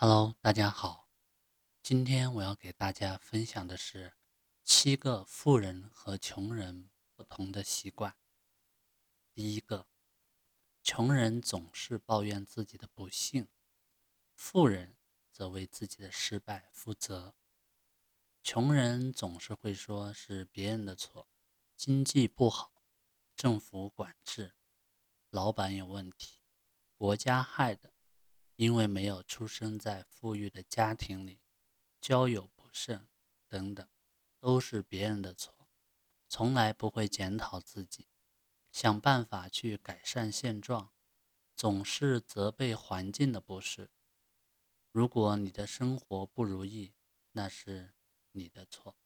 Hello，大家好。今天我要给大家分享的是七个富人和穷人不同的习惯。第一个，穷人总是抱怨自己的不幸，富人则为自己的失败负责。穷人总是会说是别人的错，经济不好，政府管制，老板有问题，国家害的。因为没有出生在富裕的家庭里，交友不慎等等，都是别人的错，从来不会检讨自己，想办法去改善现状，总是责备环境的不是。如果你的生活不如意，那是你的错。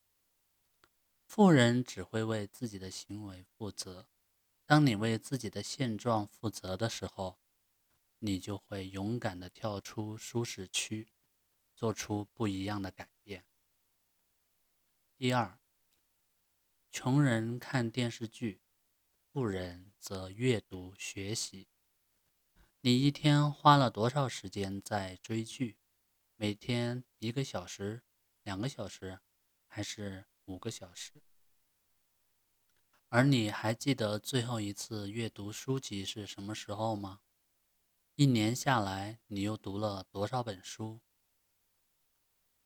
富人只会为自己的行为负责，当你为自己的现状负责的时候。你就会勇敢地跳出舒适区，做出不一样的改变。第二，穷人看电视剧，富人则阅读学习。你一天花了多少时间在追剧？每天一个小时、两个小时，还是五个小时？而你还记得最后一次阅读书籍是什么时候吗？一年下来，你又读了多少本书？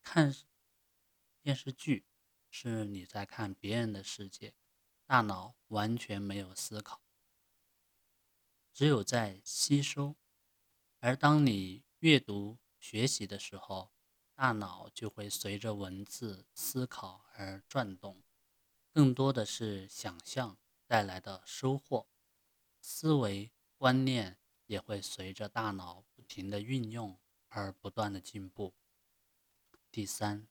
看电视剧是你在看别人的世界，大脑完全没有思考，只有在吸收。而当你阅读学习的时候，大脑就会随着文字思考而转动，更多的是想象带来的收获，思维观念。也会随着大脑不停的运用而不断的进步。第三，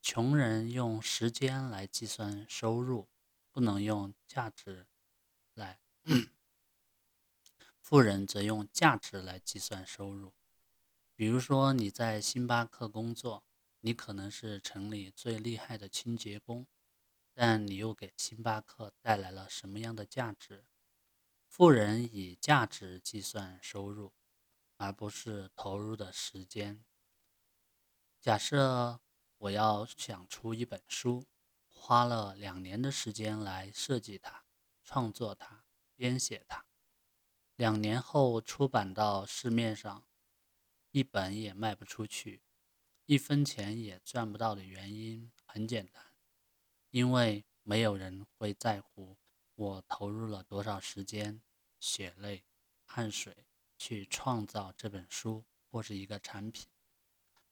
穷人用时间来计算收入，不能用价值来；富人则用价值来计算收入。比如说你在星巴克工作，你可能是城里最厉害的清洁工，但你又给星巴克带来了什么样的价值？富人以价值计算收入，而不是投入的时间。假设我要想出一本书，花了两年的时间来设计它、创作它、编写它，两年后出版到市面上，一本也卖不出去，一分钱也赚不到的原因很简单，因为没有人会在乎。我投入了多少时间、血泪、汗水去创造这本书或是一个产品？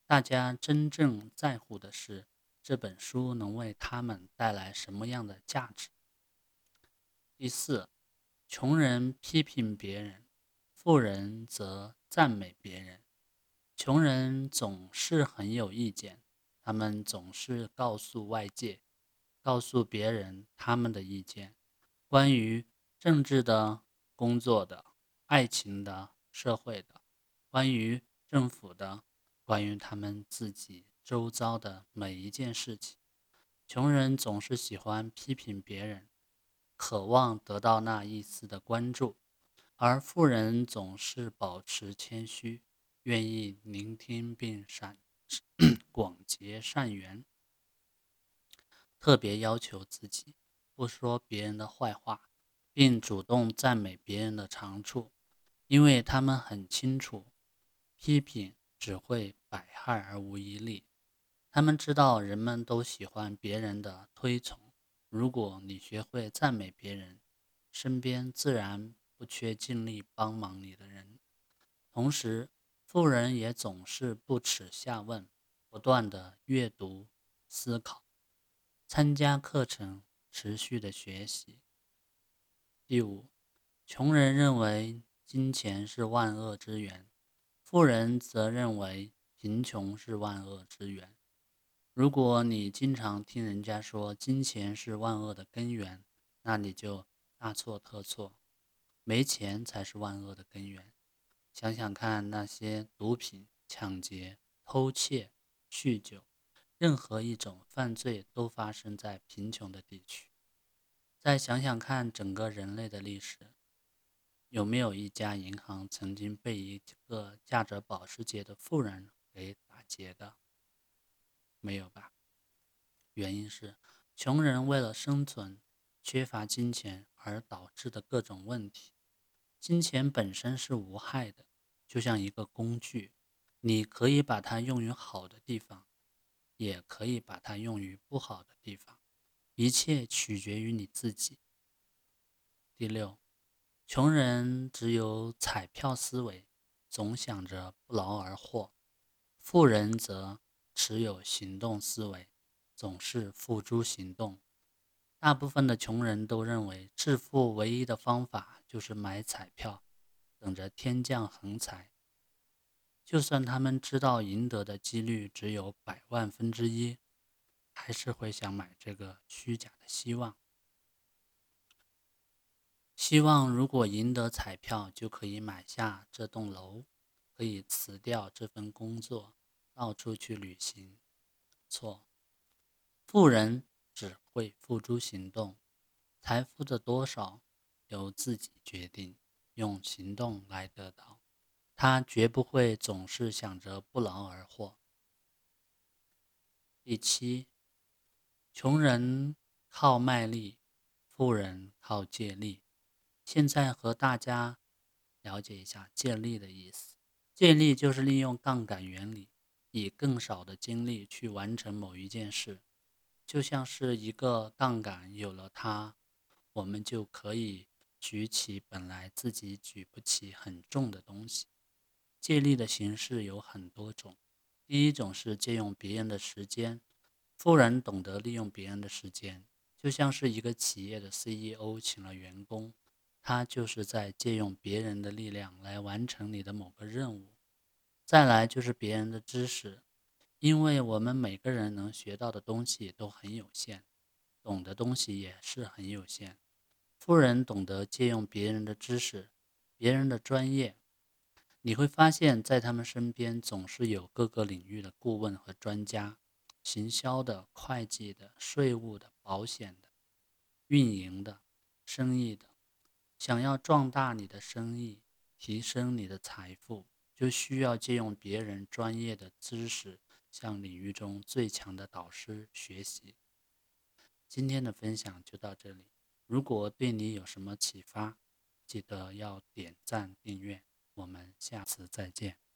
大家真正在乎的是这本书能为他们带来什么样的价值。第四，穷人批评别人，富人则赞美别人。穷人总是很有意见，他们总是告诉外界、告诉别人他们的意见。关于政治的、工作的、爱情的、社会的，关于政府的，关于他们自己周遭的每一件事情，穷人总是喜欢批评别人，渴望得到那一丝的关注；而富人总是保持谦虚，愿意聆听并善 广结善缘，特别要求自己。不说别人的坏话，并主动赞美别人的长处，因为他们很清楚，批评只会百害而无一利。他们知道人们都喜欢别人的推崇。如果你学会赞美别人，身边自然不缺尽力帮忙你的人。同时，富人也总是不耻下问，不断的阅读、思考、参加课程。持续的学习。第五，穷人认为金钱是万恶之源，富人则认为贫穷是万恶之源。如果你经常听人家说金钱是万恶的根源，那你就大错特错，没钱才是万恶的根源。想想看，那些毒品、抢劫、偷窃、酗酒。任何一种犯罪都发生在贫穷的地区。再想想看，整个人类的历史，有没有一家银行曾经被一个驾着保时捷的富人给打劫的？没有吧？原因是穷人为了生存，缺乏金钱而导致的各种问题。金钱本身是无害的，就像一个工具，你可以把它用于好的地方，也可以把它用于不好的地方，一切取决于你自己。第六，穷人只有彩票思维，总想着不劳而获；富人则持有行动思维，总是付诸行动。大部分的穷人都认为，致富唯一的方法就是买彩票，等着天降横财。就算他们知道赢得的几率只有百万分之一，还是会想买这个虚假的希望。希望如果赢得彩票，就可以买下这栋楼，可以辞掉这份工作，到处去旅行。错，富人只会付诸行动，财富的多少由自己决定，用行动来得到。他绝不会总是想着不劳而获。第七，穷人靠卖力，富人靠借力。现在和大家了解一下借力的意思。借力就是利用杠杆原理，以更少的精力去完成某一件事。就像是一个杠杆，有了它，我们就可以举起本来自己举不起很重的东西。借力的形式有很多种。第一种是借用别人的时间，富人懂得利用别人的时间，就像是一个企业的 CEO 请了员工。他就是在借用别人的力量来完成你的某个任务。再来就是别人的知识，因为我们每个人能学到的东西都很有限，懂的东西也是很有限。富人懂得借用别人的知识、别人的专业，你会发现在他们身边总是有各个领域的顾问和专家，行销的、会计的、税务的、保险的、运营的、生意的。想要壮大你的生意，提升你的财富，就需要借用别人专业的知识，向领域中最强的导师学习。今天的分享就到这里，如果对你有什么启发，记得要点赞订阅。我们下次再见。